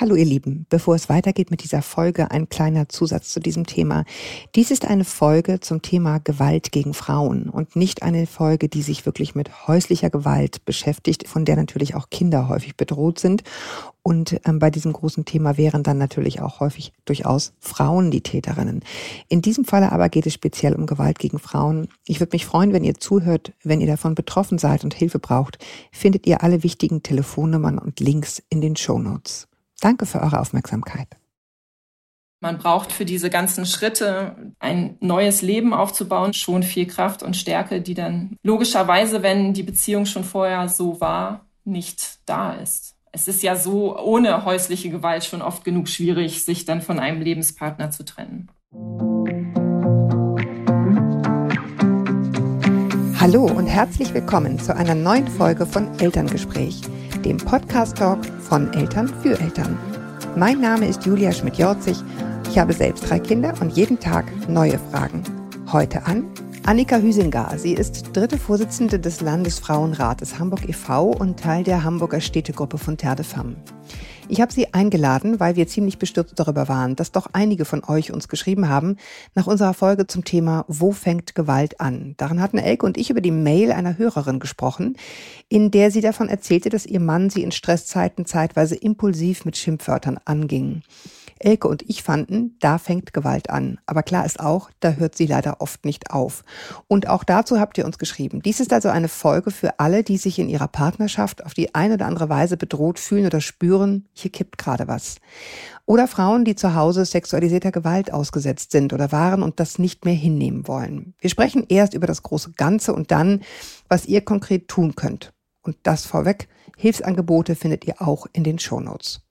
Hallo ihr Lieben, bevor es weitergeht mit dieser Folge, ein kleiner Zusatz zu diesem Thema. Dies ist eine Folge zum Thema Gewalt gegen Frauen und nicht eine Folge, die sich wirklich mit häuslicher Gewalt beschäftigt, von der natürlich auch Kinder häufig bedroht sind. Und ähm, bei diesem großen Thema wären dann natürlich auch häufig durchaus Frauen die Täterinnen. In diesem Falle aber geht es speziell um Gewalt gegen Frauen. Ich würde mich freuen, wenn ihr zuhört, wenn ihr davon betroffen seid und Hilfe braucht, findet ihr alle wichtigen Telefonnummern und Links in den Show Notes. Danke für eure Aufmerksamkeit. Man braucht für diese ganzen Schritte ein neues Leben aufzubauen, schon viel Kraft und Stärke, die dann logischerweise, wenn die Beziehung schon vorher so war, nicht da ist. Es ist ja so ohne häusliche Gewalt schon oft genug schwierig, sich dann von einem Lebenspartner zu trennen. Hallo und herzlich willkommen zu einer neuen Folge von Elterngespräch dem Podcast-Talk von Eltern für Eltern. Mein Name ist Julia Schmidt-Jorzig. Ich habe selbst drei Kinder und jeden Tag neue Fragen. Heute an Annika Hüsinger. Sie ist dritte Vorsitzende des Landesfrauenrates Hamburg e.V. und Teil der Hamburger Städtegruppe von Terre de Femme. Ich habe Sie eingeladen, weil wir ziemlich bestürzt darüber waren, dass doch einige von euch uns geschrieben haben nach unserer Folge zum Thema Wo fängt Gewalt an? Darin hatten Elke und ich über die Mail einer Hörerin gesprochen, in der sie davon erzählte, dass ihr Mann sie in Stresszeiten zeitweise impulsiv mit Schimpfwörtern anging. Elke und ich fanden, da fängt Gewalt an. Aber klar ist auch, da hört sie leider oft nicht auf. Und auch dazu habt ihr uns geschrieben. Dies ist also eine Folge für alle, die sich in ihrer Partnerschaft auf die eine oder andere Weise bedroht fühlen oder spüren, hier kippt gerade was. Oder Frauen, die zu Hause sexualisierter Gewalt ausgesetzt sind oder waren und das nicht mehr hinnehmen wollen. Wir sprechen erst über das große Ganze und dann, was ihr konkret tun könnt. Und das vorweg, Hilfsangebote findet ihr auch in den Shownotes.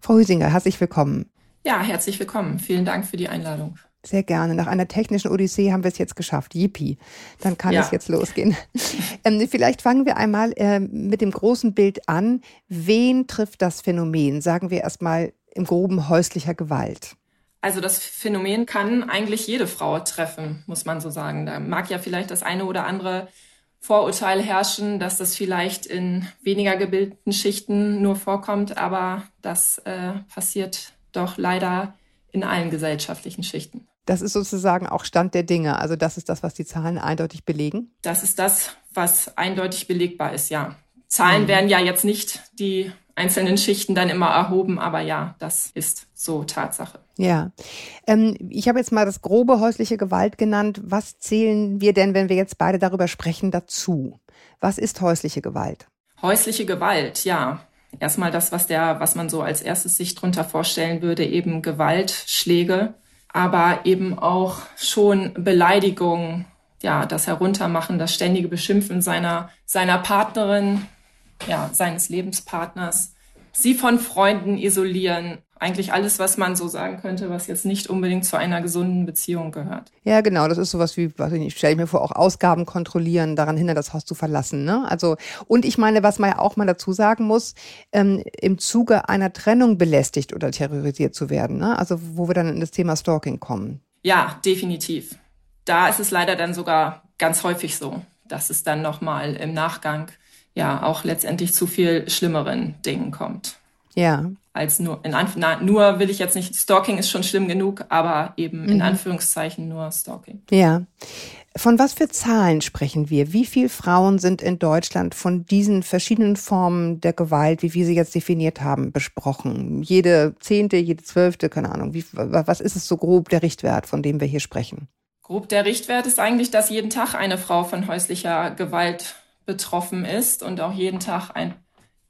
Frau Hüsinger, herzlich willkommen. Ja, herzlich willkommen. Vielen Dank für die Einladung. Sehr gerne. Nach einer technischen Odyssee haben wir es jetzt geschafft. Yippie. Dann kann ja. es jetzt losgehen. ähm, vielleicht fangen wir einmal äh, mit dem großen Bild an. Wen trifft das Phänomen? Sagen wir erstmal im groben häuslicher Gewalt. Also das Phänomen kann eigentlich jede Frau treffen, muss man so sagen. Da mag ja vielleicht das eine oder andere Vorurteil herrschen, dass das vielleicht in weniger gebildeten Schichten nur vorkommt, aber das äh, passiert doch leider in allen gesellschaftlichen Schichten. Das ist sozusagen auch Stand der Dinge. Also das ist das, was die Zahlen eindeutig belegen. Das ist das, was eindeutig belegbar ist, ja. Zahlen mhm. werden ja jetzt nicht die einzelnen Schichten dann immer erhoben, aber ja, das ist so Tatsache. Ja, ähm, ich habe jetzt mal das grobe häusliche Gewalt genannt. Was zählen wir denn, wenn wir jetzt beide darüber sprechen, dazu? Was ist häusliche Gewalt? Häusliche Gewalt, ja erstmal das, was der, was man so als erstes sich drunter vorstellen würde, eben Gewalt, Schläge, aber eben auch schon Beleidigung, ja, das Heruntermachen, das ständige Beschimpfen seiner, seiner Partnerin, ja, seines Lebenspartners, sie von Freunden isolieren, eigentlich alles, was man so sagen könnte, was jetzt nicht unbedingt zu einer gesunden Beziehung gehört. Ja, genau. Das ist sowas wie, was ich stelle ich mir vor, auch Ausgaben kontrollieren, daran hindern, das Haus zu verlassen. Ne? Also, und ich meine, was man ja auch mal dazu sagen muss, ähm, im Zuge einer Trennung belästigt oder terrorisiert zu werden. Ne? Also, wo wir dann in das Thema Stalking kommen. Ja, definitiv. Da ist es leider dann sogar ganz häufig so, dass es dann nochmal im Nachgang ja auch letztendlich zu viel schlimmeren Dingen kommt. Ja. Als nur, in Anf na, nur will ich jetzt nicht, Stalking ist schon schlimm genug, aber eben mhm. in Anführungszeichen nur Stalking. Ja. Von was für Zahlen sprechen wir? Wie viele Frauen sind in Deutschland von diesen verschiedenen Formen der Gewalt, wie wir sie jetzt definiert haben, besprochen? Jede zehnte, jede zwölfte, keine Ahnung. Wie, was ist es so grob der Richtwert, von dem wir hier sprechen? Grob der Richtwert ist eigentlich, dass jeden Tag eine Frau von häuslicher Gewalt betroffen ist und auch jeden Tag ein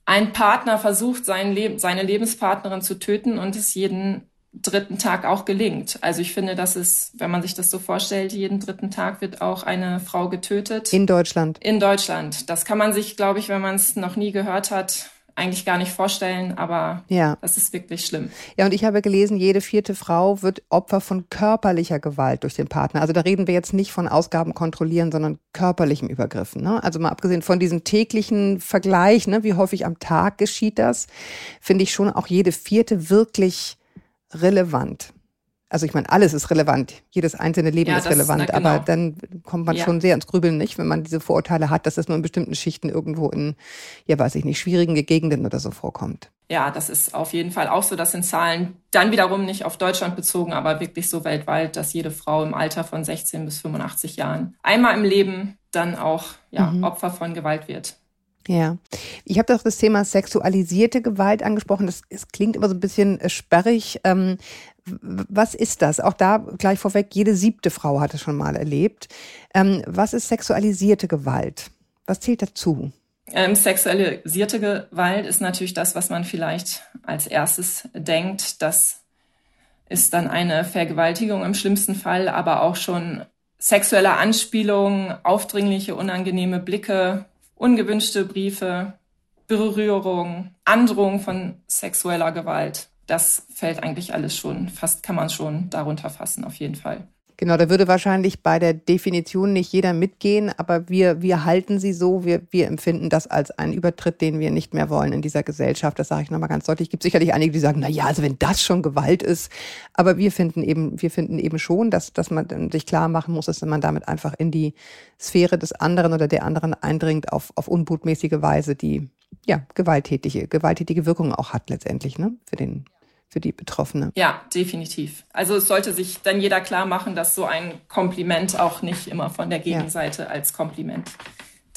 ein Partner versucht, sein Leb seine Lebenspartnerin zu töten und es jeden dritten Tag auch gelingt. Also ich finde, dass es, wenn man sich das so vorstellt, jeden dritten Tag wird auch eine Frau getötet. In Deutschland. In Deutschland. Das kann man sich, glaube ich, wenn man es noch nie gehört hat, eigentlich gar nicht vorstellen, aber ja. das ist wirklich schlimm. Ja, und ich habe gelesen, jede vierte Frau wird Opfer von körperlicher Gewalt durch den Partner. Also da reden wir jetzt nicht von Ausgaben kontrollieren, sondern körperlichen Übergriffen. Ne? Also mal abgesehen von diesem täglichen Vergleich, ne, wie häufig am Tag geschieht das, finde ich schon auch jede vierte wirklich relevant. Also ich meine, alles ist relevant. Jedes einzelne Leben ja, ist relevant. Ist, na, genau. Aber dann kommt man ja. schon sehr ins Grübeln, nicht? Wenn man diese Vorurteile hat, dass das nur in bestimmten Schichten irgendwo in, ja weiß ich nicht, schwierigen Gegenden oder so vorkommt. Ja, das ist auf jeden Fall auch so. Das sind Zahlen dann wiederum nicht auf Deutschland bezogen, aber wirklich so weltweit, dass jede Frau im Alter von 16 bis 85 Jahren einmal im Leben dann auch ja, mhm. Opfer von Gewalt wird. Ja, ich habe doch das Thema sexualisierte Gewalt angesprochen. Das, das klingt immer so ein bisschen äh, sperrig. Ähm, was ist das? Auch da gleich vorweg, jede siebte Frau hat es schon mal erlebt. Ähm, was ist sexualisierte Gewalt? Was zählt dazu? Ähm, sexualisierte Gewalt ist natürlich das, was man vielleicht als erstes denkt. Das ist dann eine Vergewaltigung im schlimmsten Fall, aber auch schon sexuelle Anspielungen, aufdringliche, unangenehme Blicke, ungewünschte Briefe, Berührung, Androhung von sexueller Gewalt. Das fällt eigentlich alles schon, fast kann man schon darunter fassen, auf jeden Fall. Genau, da würde wahrscheinlich bei der Definition nicht jeder mitgehen, aber wir, wir halten sie so, wir, wir empfinden das als einen Übertritt, den wir nicht mehr wollen in dieser Gesellschaft. Das sage ich nochmal ganz deutlich. Es gibt sicherlich einige, die sagen, na ja, also wenn das schon Gewalt ist, aber wir finden eben, wir finden eben schon, dass, dass man sich klar machen muss, dass man damit einfach in die Sphäre des anderen oder der anderen eindringt auf, auf unbotmäßige Weise, die ja gewalttätige, gewalttätige Wirkungen auch hat letztendlich, ne, für den für die Betroffene. Ja, definitiv. Also es sollte sich dann jeder klar machen, dass so ein Kompliment auch nicht immer von der Gegenseite ja. als Kompliment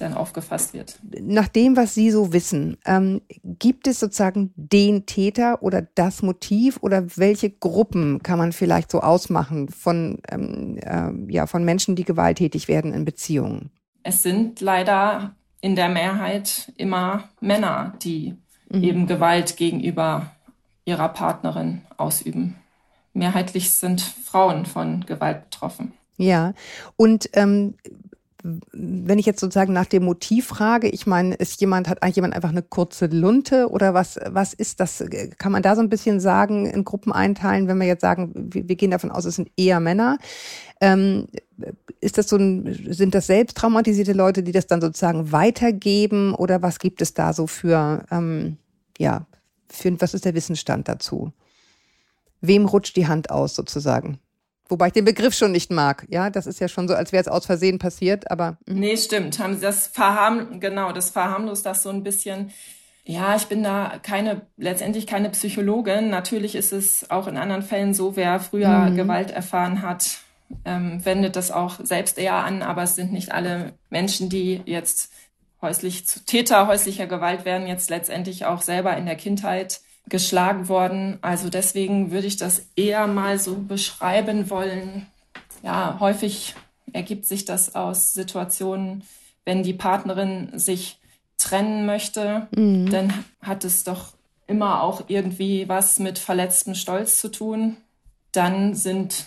dann aufgefasst wird. Nach dem, was Sie so wissen, ähm, gibt es sozusagen den Täter oder das Motiv oder welche Gruppen kann man vielleicht so ausmachen von, ähm, äh, ja, von Menschen, die gewalttätig werden in Beziehungen? Es sind leider in der Mehrheit immer Männer, die mhm. eben Gewalt gegenüber ihrer Partnerin ausüben. Mehrheitlich sind Frauen von Gewalt betroffen. Ja, und ähm, wenn ich jetzt sozusagen nach dem Motiv frage, ich meine, ist jemand, hat eigentlich jemand einfach eine kurze Lunte oder was, was ist das? Kann man da so ein bisschen sagen, in Gruppen einteilen, wenn wir jetzt sagen, wir, wir gehen davon aus, es sind eher Männer. Ähm, ist das so ein, sind das selbst traumatisierte Leute, die das dann sozusagen weitergeben oder was gibt es da so für, ähm, ja, für, was ist der Wissensstand dazu? Wem rutscht die Hand aus sozusagen? Wobei ich den Begriff schon nicht mag. Ja, das ist ja schon so, als wäre es aus Versehen passiert, aber. Mh. Nee, stimmt. Haben Sie das verharm, genau, das verharmlost das so ein bisschen. Ja, ich bin da keine, letztendlich keine Psychologin. Natürlich ist es auch in anderen Fällen so, wer früher mhm. Gewalt erfahren hat, ähm, wendet das auch selbst eher an, aber es sind nicht alle Menschen, die jetzt häuslich zu Täter häuslicher Gewalt werden jetzt letztendlich auch selber in der Kindheit geschlagen worden. Also deswegen würde ich das eher mal so beschreiben wollen. Ja, häufig ergibt sich das aus Situationen, wenn die Partnerin sich trennen möchte, mhm. dann hat es doch immer auch irgendwie was mit verletztem Stolz zu tun. Dann sind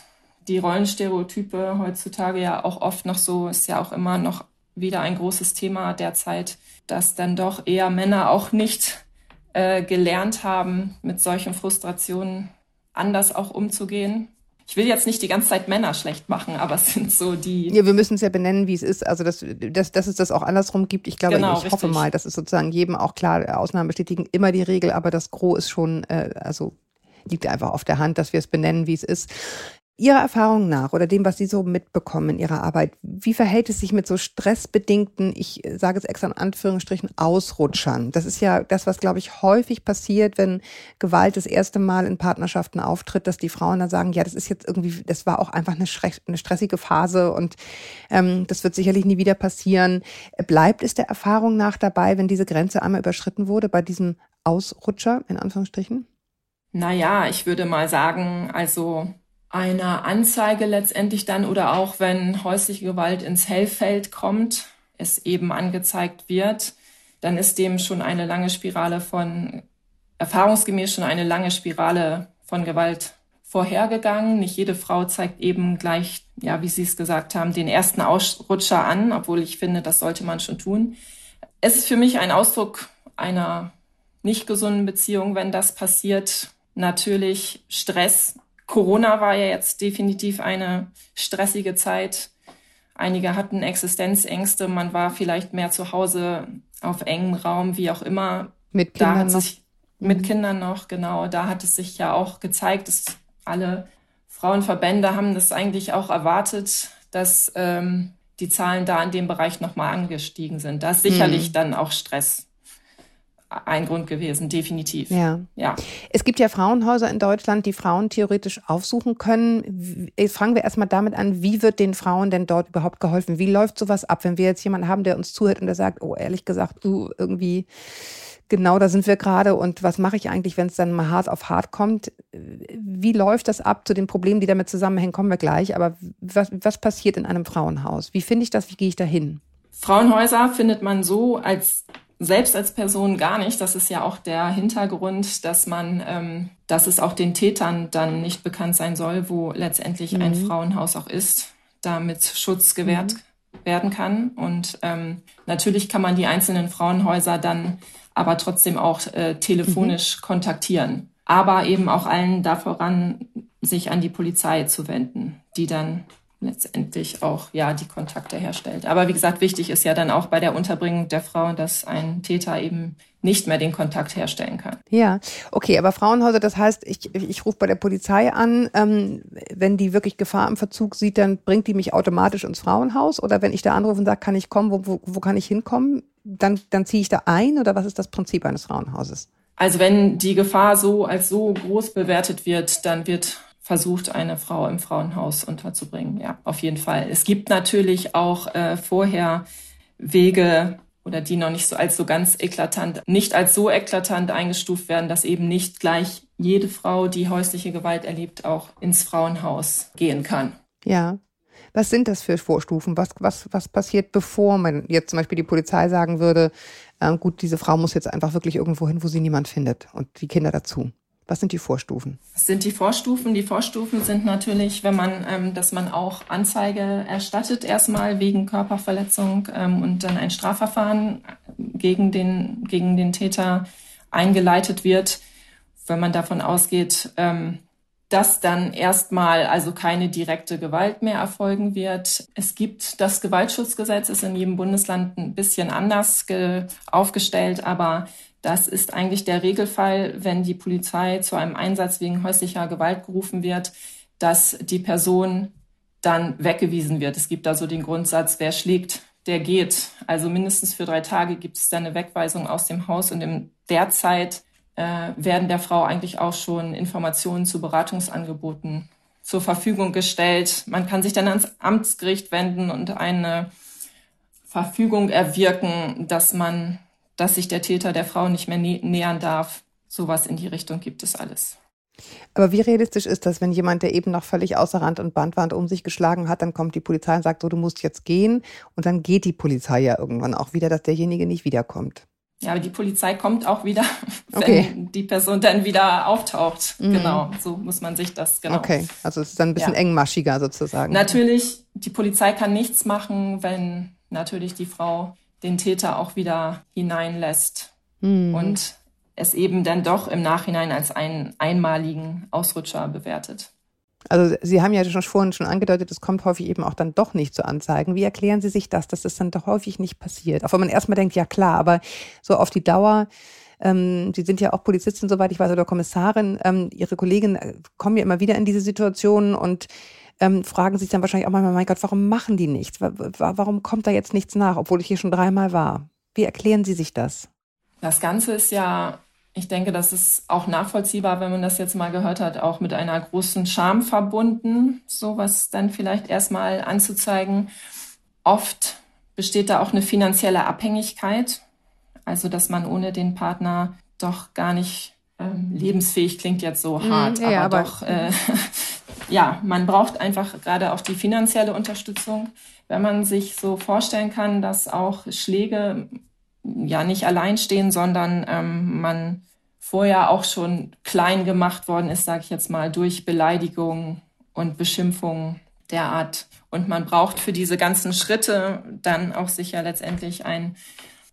die Rollenstereotype heutzutage ja auch oft noch so, ist ja auch immer noch wieder ein großes Thema derzeit, dass dann doch eher Männer auch nicht äh, gelernt haben, mit solchen Frustrationen anders auch umzugehen. Ich will jetzt nicht die ganze Zeit Männer schlecht machen, aber es sind so die. Ja, wir müssen es ja benennen, wie es ist. Also, dass, dass, dass es das auch andersrum gibt. Ich glaube, genau, ich richtig. hoffe mal, dass es sozusagen jedem auch klar, Ausnahmen bestätigen immer die Regel, aber das Gros ist schon, äh, also liegt einfach auf der Hand, dass wir es benennen, wie es ist. Ihrer Erfahrung nach oder dem, was Sie so mitbekommen in Ihrer Arbeit, wie verhält es sich mit so stressbedingten, ich sage es extra in Anführungsstrichen, Ausrutschern? Das ist ja das, was, glaube ich, häufig passiert, wenn Gewalt das erste Mal in Partnerschaften auftritt, dass die Frauen dann sagen, ja, das ist jetzt irgendwie, das war auch einfach eine, eine stressige Phase und ähm, das wird sicherlich nie wieder passieren. Bleibt es der Erfahrung nach dabei, wenn diese Grenze einmal überschritten wurde, bei diesem Ausrutscher, in Anführungsstrichen? Naja, ich würde mal sagen, also einer Anzeige letztendlich dann oder auch wenn häusliche Gewalt ins Hellfeld kommt, es eben angezeigt wird, dann ist dem schon eine lange Spirale von, erfahrungsgemäß schon eine lange Spirale von Gewalt vorhergegangen. Nicht jede Frau zeigt eben gleich, ja, wie Sie es gesagt haben, den ersten Ausrutscher an, obwohl ich finde, das sollte man schon tun. Es ist für mich ein Ausdruck einer nicht gesunden Beziehung, wenn das passiert. Natürlich Stress, Corona war ja jetzt definitiv eine stressige Zeit. Einige hatten Existenzängste, man war vielleicht mehr zu Hause auf engem Raum, wie auch immer. Mit Kindern sich, noch. Mit mhm. Kindern noch, genau. Da hat es sich ja auch gezeigt, dass alle Frauenverbände haben das eigentlich auch erwartet, dass ähm, die Zahlen da in dem Bereich nochmal angestiegen sind. Da ist sicherlich mhm. dann auch Stress ein Grund gewesen, definitiv. Ja. ja. Es gibt ja Frauenhäuser in Deutschland, die Frauen theoretisch aufsuchen können. Jetzt fangen wir erstmal damit an, wie wird den Frauen denn dort überhaupt geholfen? Wie läuft sowas ab, wenn wir jetzt jemanden haben, der uns zuhört und der sagt, oh, ehrlich gesagt, du irgendwie genau da sind wir gerade und was mache ich eigentlich, wenn es dann mal hart auf hart kommt? Wie läuft das ab zu den Problemen, die damit zusammenhängen, kommen wir gleich. Aber was, was passiert in einem Frauenhaus? Wie finde ich das? Wie gehe ich da hin? Frauenhäuser findet man so als selbst als Person gar nicht. Das ist ja auch der Hintergrund, dass man, ähm, dass es auch den Tätern dann nicht bekannt sein soll, wo letztendlich mhm. ein Frauenhaus auch ist, damit Schutz gewährt mhm. werden kann. Und ähm, natürlich kann man die einzelnen Frauenhäuser dann aber trotzdem auch äh, telefonisch mhm. kontaktieren. Aber eben auch allen da voran, sich an die Polizei zu wenden, die dann letztendlich auch ja die Kontakte herstellt. Aber wie gesagt, wichtig ist ja dann auch bei der Unterbringung der Frau, dass ein Täter eben nicht mehr den Kontakt herstellen kann. Ja, okay, aber Frauenhäuser, das heißt, ich, ich rufe bei der Polizei an, ähm, wenn die wirklich Gefahr im Verzug sieht, dann bringt die mich automatisch ins Frauenhaus oder wenn ich da anrufe und sage, kann ich kommen, wo, wo, wo kann ich hinkommen, dann, dann ziehe ich da ein oder was ist das Prinzip eines Frauenhauses? Also wenn die Gefahr so als so groß bewertet wird, dann wird versucht, eine Frau im Frauenhaus unterzubringen. Ja, auf jeden Fall. Es gibt natürlich auch äh, vorher Wege oder die noch nicht so als so ganz eklatant, nicht als so eklatant eingestuft werden, dass eben nicht gleich jede Frau, die häusliche Gewalt erlebt, auch ins Frauenhaus gehen kann. Ja. Was sind das für Vorstufen? Was, was, was passiert, bevor man jetzt zum Beispiel die Polizei sagen würde, äh, gut, diese Frau muss jetzt einfach wirklich irgendwo hin, wo sie niemand findet und die Kinder dazu? Was sind die Vorstufen? Was sind die Vorstufen? Die Vorstufen sind natürlich, wenn man, ähm, dass man auch Anzeige erstattet, erstmal wegen Körperverletzung ähm, und dann ein Strafverfahren gegen den, gegen den Täter eingeleitet wird. Wenn man davon ausgeht, ähm, dass dann erstmal also keine direkte Gewalt mehr erfolgen wird. Es gibt das Gewaltschutzgesetz, ist in jedem Bundesland ein bisschen anders aufgestellt, aber das ist eigentlich der Regelfall, wenn die Polizei zu einem Einsatz wegen häuslicher Gewalt gerufen wird, dass die Person dann weggewiesen wird. Es gibt da so den Grundsatz, wer schlägt, der geht. Also mindestens für drei Tage gibt es dann eine Wegweisung aus dem Haus und in der Zeit äh, werden der Frau eigentlich auch schon Informationen zu Beratungsangeboten zur Verfügung gestellt. Man kann sich dann ans Amtsgericht wenden und eine Verfügung erwirken, dass man dass sich der Täter der Frau nicht mehr nä nähern darf. Sowas in die Richtung gibt es alles. Aber wie realistisch ist das, wenn jemand, der eben noch völlig außer Rand und Bandwand um sich geschlagen hat, dann kommt die Polizei und sagt, so, du musst jetzt gehen und dann geht die Polizei ja irgendwann auch wieder, dass derjenige nicht wiederkommt. Ja, aber die Polizei kommt auch wieder, wenn okay. die Person dann wieder auftaucht. Mhm. Genau, so muss man sich das genau. Okay, also es ist dann ein bisschen ja. engmaschiger sozusagen. Natürlich, die Polizei kann nichts machen, wenn natürlich die Frau den Täter auch wieder hineinlässt mhm. und es eben dann doch im Nachhinein als einen einmaligen Ausrutscher bewertet. Also Sie haben ja schon vorhin schon angedeutet, es kommt häufig eben auch dann doch nicht zu Anzeigen. Wie erklären Sie sich das, dass das dann doch häufig nicht passiert? Auch wenn man erstmal denkt, ja klar, aber so auf die Dauer, ähm, Sie sind ja auch Polizistin, soweit ich weiß, oder Kommissarin, ähm, Ihre Kollegen äh, kommen ja immer wieder in diese Situationen und ähm, fragen sich dann wahrscheinlich auch manchmal, mein Gott, warum machen die nichts? Warum kommt da jetzt nichts nach, obwohl ich hier schon dreimal war? Wie erklären Sie sich das? Das Ganze ist ja, ich denke, das ist auch nachvollziehbar, wenn man das jetzt mal gehört hat, auch mit einer großen Scham verbunden, sowas dann vielleicht erstmal anzuzeigen. Oft besteht da auch eine finanzielle Abhängigkeit, also dass man ohne den Partner doch gar nicht ähm, lebensfähig klingt jetzt so mhm, hart, ja, aber, aber, doch äh, ja, man braucht einfach gerade auch die finanzielle Unterstützung. Wenn man sich so vorstellen kann, dass auch Schläge ja nicht allein stehen, sondern ähm, man vorher auch schon klein gemacht worden ist, sage ich jetzt mal, durch Beleidigung und Beschimpfung der Art. Und man braucht für diese ganzen Schritte dann auch sicher letztendlich ein,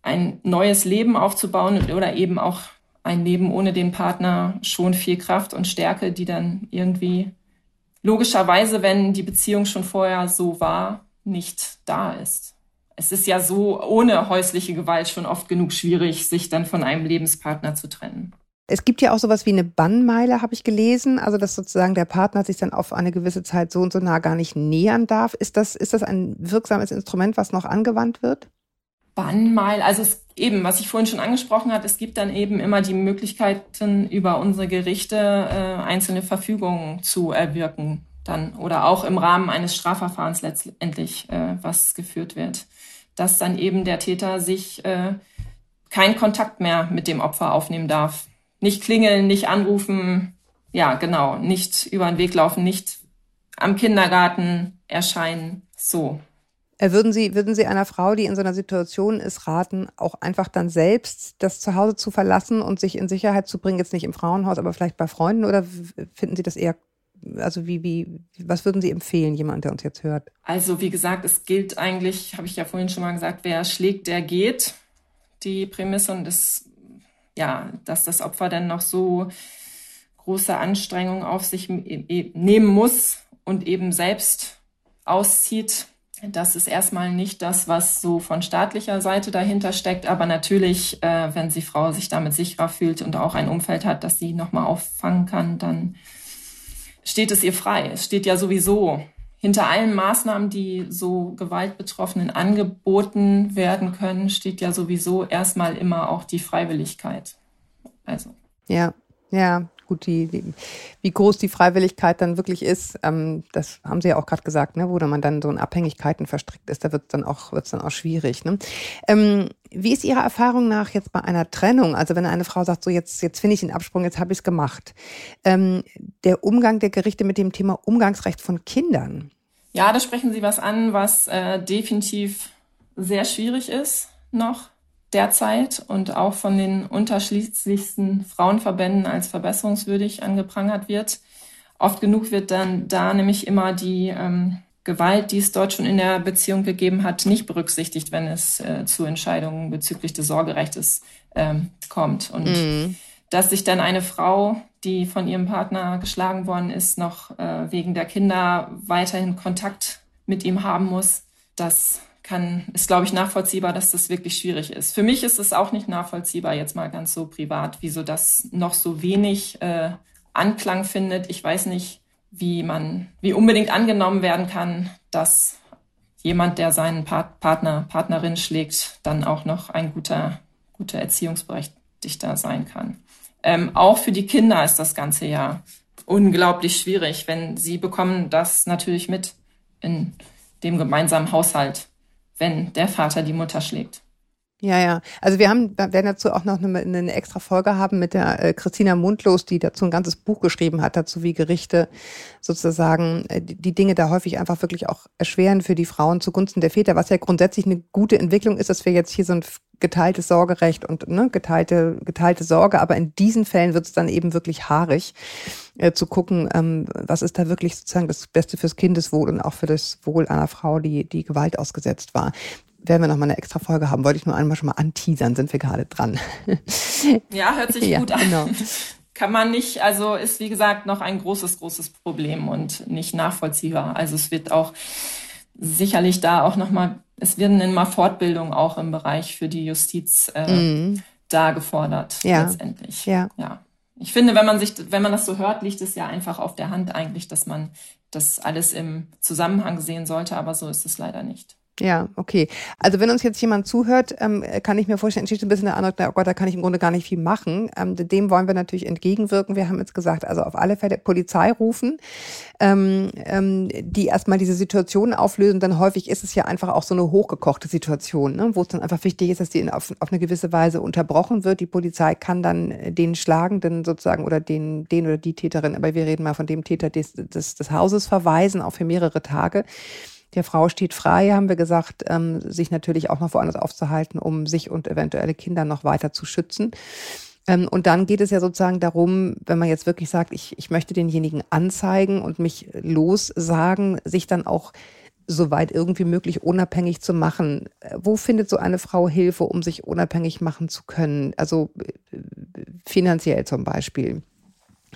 ein neues Leben aufzubauen oder eben auch ein Leben ohne den Partner schon viel Kraft und Stärke, die dann irgendwie logischerweise, wenn die Beziehung schon vorher so war, nicht da ist. Es ist ja so ohne häusliche Gewalt schon oft genug schwierig, sich dann von einem Lebenspartner zu trennen. Es gibt ja auch sowas wie eine Bannmeile, habe ich gelesen. Also, dass sozusagen der Partner sich dann auf eine gewisse Zeit so und so nah gar nicht nähern darf. Ist das, ist das ein wirksames Instrument, was noch angewandt wird? Bannmeile, also es, eben, was ich vorhin schon angesprochen habe, es gibt dann eben immer die Möglichkeiten, über unsere Gerichte äh, einzelne Verfügungen zu erwirken dann oder auch im Rahmen eines Strafverfahrens letztendlich, äh, was geführt wird, dass dann eben der Täter sich äh, keinen Kontakt mehr mit dem Opfer aufnehmen darf nicht klingeln, nicht anrufen, ja, genau, nicht über den Weg laufen, nicht am Kindergarten erscheinen, so. Äh, würden Sie, würden Sie einer Frau, die in so einer Situation ist, raten, auch einfach dann selbst das Zuhause zu verlassen und sich in Sicherheit zu bringen, jetzt nicht im Frauenhaus, aber vielleicht bei Freunden oder finden Sie das eher also wie, wie, was würden Sie empfehlen, jemand, der uns jetzt hört? Also wie gesagt, es gilt eigentlich, habe ich ja vorhin schon mal gesagt, wer schlägt, der geht. Die Prämisse und es ja, dass das Opfer dann noch so große Anstrengungen auf sich nehmen muss und eben selbst auszieht. Das ist erstmal nicht das, was so von staatlicher Seite dahinter steckt. Aber natürlich, äh, wenn die Frau sich damit sicherer fühlt und auch ein Umfeld hat, das sie nochmal auffangen kann, dann steht es ihr frei. Es steht ja sowieso hinter allen Maßnahmen, die so Gewaltbetroffenen angeboten werden können, steht ja sowieso erstmal immer auch die Freiwilligkeit. Also. Ja, ja, gut, die, die, wie groß die Freiwilligkeit dann wirklich ist, ähm, das haben Sie ja auch gerade gesagt, ne, wo man dann so in Abhängigkeiten verstrickt ist, da wird es dann auch, dann auch schwierig. Ne? Ähm, wie ist Ihrer Erfahrung nach jetzt bei einer Trennung? Also wenn eine Frau sagt, so jetzt, jetzt finde ich den Absprung, jetzt habe ich es gemacht. Ähm, der Umgang der Gerichte mit dem Thema Umgangsrecht von Kindern. Ja, da sprechen Sie was an, was äh, definitiv sehr schwierig ist noch derzeit und auch von den unterschiedlichsten Frauenverbänden als verbesserungswürdig angeprangert wird. Oft genug wird dann da nämlich immer die ähm, Gewalt, die es dort schon in der Beziehung gegeben hat, nicht berücksichtigt, wenn es äh, zu Entscheidungen bezüglich des Sorgerechtes ähm, kommt. Und mhm. dass sich dann eine Frau, die von ihrem Partner geschlagen worden ist, noch äh, wegen der Kinder weiterhin Kontakt mit ihm haben muss, das kann, ist, glaube ich, nachvollziehbar, dass das wirklich schwierig ist. Für mich ist es auch nicht nachvollziehbar, jetzt mal ganz so privat, wieso das noch so wenig äh, Anklang findet. Ich weiß nicht, wie man, wie unbedingt angenommen werden kann, dass jemand, der seinen Part Partner, Partnerin schlägt, dann auch noch ein guter, guter Erziehungsberechtigter sein kann. Ähm, auch für die Kinder ist das Ganze ja unglaublich schwierig, wenn sie bekommen das natürlich mit in dem gemeinsamen Haushalt, wenn der Vater die Mutter schlägt. Ja, ja. Also wir haben, werden dazu auch noch eine, eine extra Folge haben mit der äh, Christina Mundlos, die dazu ein ganzes Buch geschrieben hat, dazu wie Gerichte sozusagen äh, die, Dinge da häufig einfach wirklich auch erschweren für die Frauen zugunsten der Väter, was ja grundsätzlich eine gute Entwicklung ist, dass wir jetzt hier so ein geteiltes Sorgerecht und ne, geteilte, geteilte Sorge, aber in diesen Fällen wird es dann eben wirklich haarig, äh, zu gucken, ähm, was ist da wirklich sozusagen das Beste fürs Kindeswohl und auch für das Wohl einer Frau, die, die Gewalt ausgesetzt war werden wir noch mal eine extra Folge haben. Wollte ich nur einmal schon mal anteasern, sind wir gerade dran. Ja, hört sich ja, gut an. Genau. Kann man nicht, also ist wie gesagt noch ein großes, großes Problem und nicht nachvollziehbar. Also es wird auch sicherlich da auch noch mal, es werden immer Fortbildungen auch im Bereich für die Justiz äh, mm. da gefordert ja. letztendlich. Ja. ja. Ich finde, wenn man sich, wenn man das so hört, liegt es ja einfach auf der Hand eigentlich, dass man das alles im Zusammenhang sehen sollte, aber so ist es leider nicht. Ja, okay. Also wenn uns jetzt jemand zuhört, ähm, kann ich mir vorstellen, entsteht ein bisschen der Eindruck, oh Gott, da kann ich im Grunde gar nicht viel machen. Ähm, dem wollen wir natürlich entgegenwirken. Wir haben jetzt gesagt, also auf alle Fälle Polizei rufen, ähm, ähm, die erstmal diese Situation auflösen. Dann häufig ist es ja einfach auch so eine hochgekochte Situation, ne, wo es dann einfach wichtig ist, dass die auf, auf eine gewisse Weise unterbrochen wird. Die Polizei kann dann den Schlagenden sozusagen oder den, den oder die Täterin, aber wir reden mal von dem Täter des, des, des Hauses verweisen, auch für mehrere Tage. Der Frau steht frei, haben wir gesagt, ähm, sich natürlich auch noch woanders aufzuhalten, um sich und eventuelle Kinder noch weiter zu schützen. Ähm, und dann geht es ja sozusagen darum, wenn man jetzt wirklich sagt, ich, ich möchte denjenigen anzeigen und mich lossagen, sich dann auch soweit irgendwie möglich unabhängig zu machen. Wo findet so eine Frau Hilfe, um sich unabhängig machen zu können? Also äh, finanziell zum Beispiel.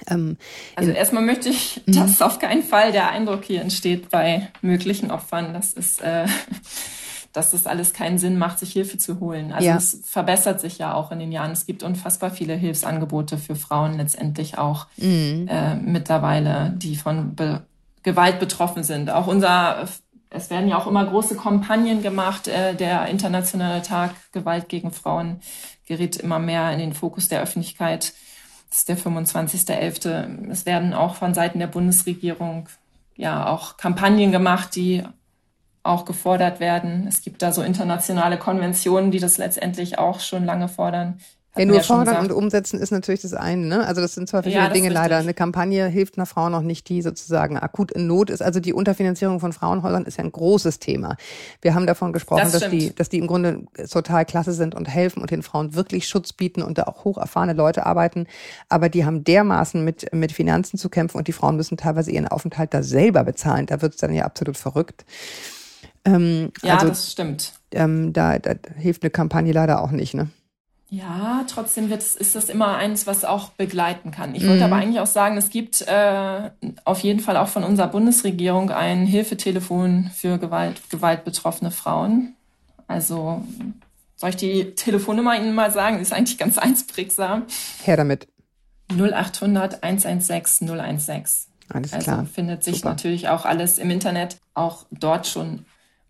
Ähm, also erstmal möchte ich, mhm. dass auf keinen Fall der Eindruck hier entsteht bei möglichen Opfern, dass es äh, dass es alles keinen Sinn macht, sich Hilfe zu holen. Also ja. es verbessert sich ja auch in den Jahren. Es gibt unfassbar viele Hilfsangebote für Frauen letztendlich auch mhm. äh, mittlerweile, die von Be Gewalt betroffen sind. Auch unser, es werden ja auch immer große Kampagnen gemacht. Äh, der internationale Tag Gewalt gegen Frauen gerät immer mehr in den Fokus der Öffentlichkeit. Das ist der 25.11. Es werden auch von Seiten der Bundesregierung ja auch Kampagnen gemacht, die auch gefordert werden. Es gibt da so internationale Konventionen, die das letztendlich auch schon lange fordern. Ja, nur fordern und umsetzen ist natürlich das eine. Ne? Also das sind zwar verschiedene ja, Dinge leider. Eine Kampagne hilft einer Frau noch nicht, die sozusagen akut in Not ist. Also die Unterfinanzierung von Frauenhäusern ist ja ein großes Thema. Wir haben davon gesprochen, das dass die, dass die im Grunde total klasse sind und helfen und den Frauen wirklich Schutz bieten und da auch hoch erfahrene Leute arbeiten. Aber die haben dermaßen mit, mit Finanzen zu kämpfen und die Frauen müssen teilweise ihren Aufenthalt da selber bezahlen. Da wird es dann ja absolut verrückt. Ähm, ja, also, das stimmt. Ähm, da, da hilft eine Kampagne leider auch nicht, ne? Ja, trotzdem wird, ist das immer eins, was auch begleiten kann. Ich wollte mhm. aber eigentlich auch sagen, es gibt äh, auf jeden Fall auch von unserer Bundesregierung ein Hilfetelefon für Gewalt, gewaltbetroffene Frauen. Also soll ich die Telefonnummer Ihnen mal sagen? Die ist eigentlich ganz einprägsam. Her damit. 0800 116 016. Alles also klar. findet sich Super. natürlich auch alles im Internet, auch dort schon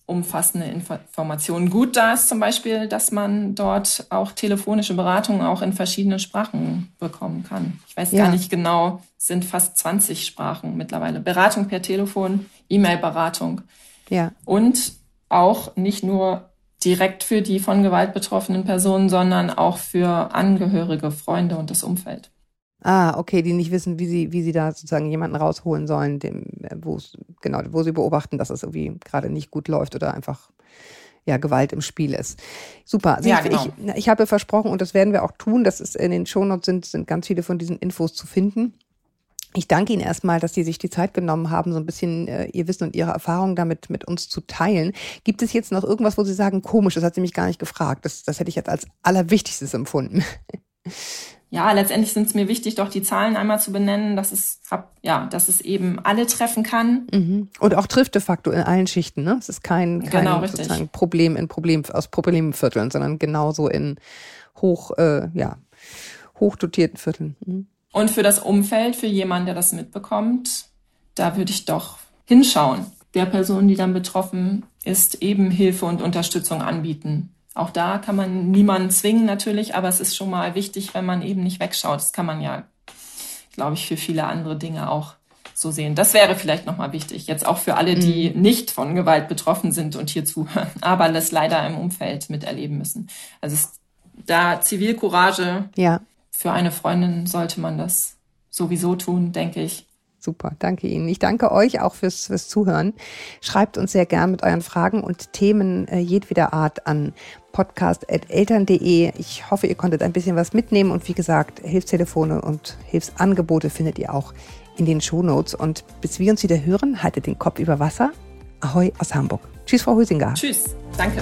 umfassende Informationen. Gut da ist zum Beispiel, dass man dort auch telefonische Beratungen auch in verschiedenen Sprachen bekommen kann. Ich weiß ja. gar nicht genau, sind fast 20 Sprachen mittlerweile. Beratung per Telefon, E-Mail-Beratung. Ja. Und auch nicht nur direkt für die von Gewalt betroffenen Personen, sondern auch für Angehörige, Freunde und das Umfeld. Ah, okay, die nicht wissen, wie sie, wie sie da sozusagen jemanden rausholen sollen, dem, wo genau, wo sie beobachten, dass es irgendwie gerade nicht gut läuft oder einfach ja, Gewalt im Spiel ist. Super. Also ja, ich, genau. ich, ich habe versprochen, und das werden wir auch tun, dass es in den Shownotes sind, sind ganz viele von diesen Infos zu finden. Ich danke Ihnen erstmal, dass Sie sich die Zeit genommen haben, so ein bisschen äh, Ihr Wissen und Ihre Erfahrungen damit mit uns zu teilen. Gibt es jetzt noch irgendwas, wo Sie sagen, komisch, das hat sie mich gar nicht gefragt. Das, das hätte ich jetzt als allerwichtigstes empfunden. ja, letztendlich sind es mir wichtig, doch die Zahlen einmal zu benennen, dass es, ja, dass es eben alle treffen kann. Mhm. Und auch trifft de facto in allen Schichten, ne? Es ist kein, kein genau, sozusagen Problem in Problem, aus Problemvierteln, sondern genauso in hoch, äh, ja, hochdotierten Vierteln. Mhm. Und für das Umfeld, für jemanden, der das mitbekommt, da würde ich doch hinschauen. Der Person, die dann betroffen ist, eben Hilfe und Unterstützung anbieten. Auch da kann man niemanden zwingen natürlich, aber es ist schon mal wichtig, wenn man eben nicht wegschaut. Das kann man ja, glaube ich, für viele andere Dinge auch so sehen. Das wäre vielleicht nochmal wichtig. Jetzt auch für alle, die mhm. nicht von Gewalt betroffen sind und hier zuhören, aber das leider im Umfeld miterleben müssen. Also es, da Zivilcourage ja. für eine Freundin sollte man das sowieso tun, denke ich. Super, danke Ihnen. Ich danke euch auch fürs, fürs Zuhören. Schreibt uns sehr gern mit euren Fragen und Themen äh, jedweder Art an podcast.eltern.de. Ich hoffe, ihr konntet ein bisschen was mitnehmen und wie gesagt, Hilfstelefone und Hilfsangebote findet ihr auch in den Shownotes. Und bis wir uns wieder hören, haltet den Kopf über Wasser. Ahoi aus Hamburg. Tschüss, Frau Husinger. Tschüss, danke.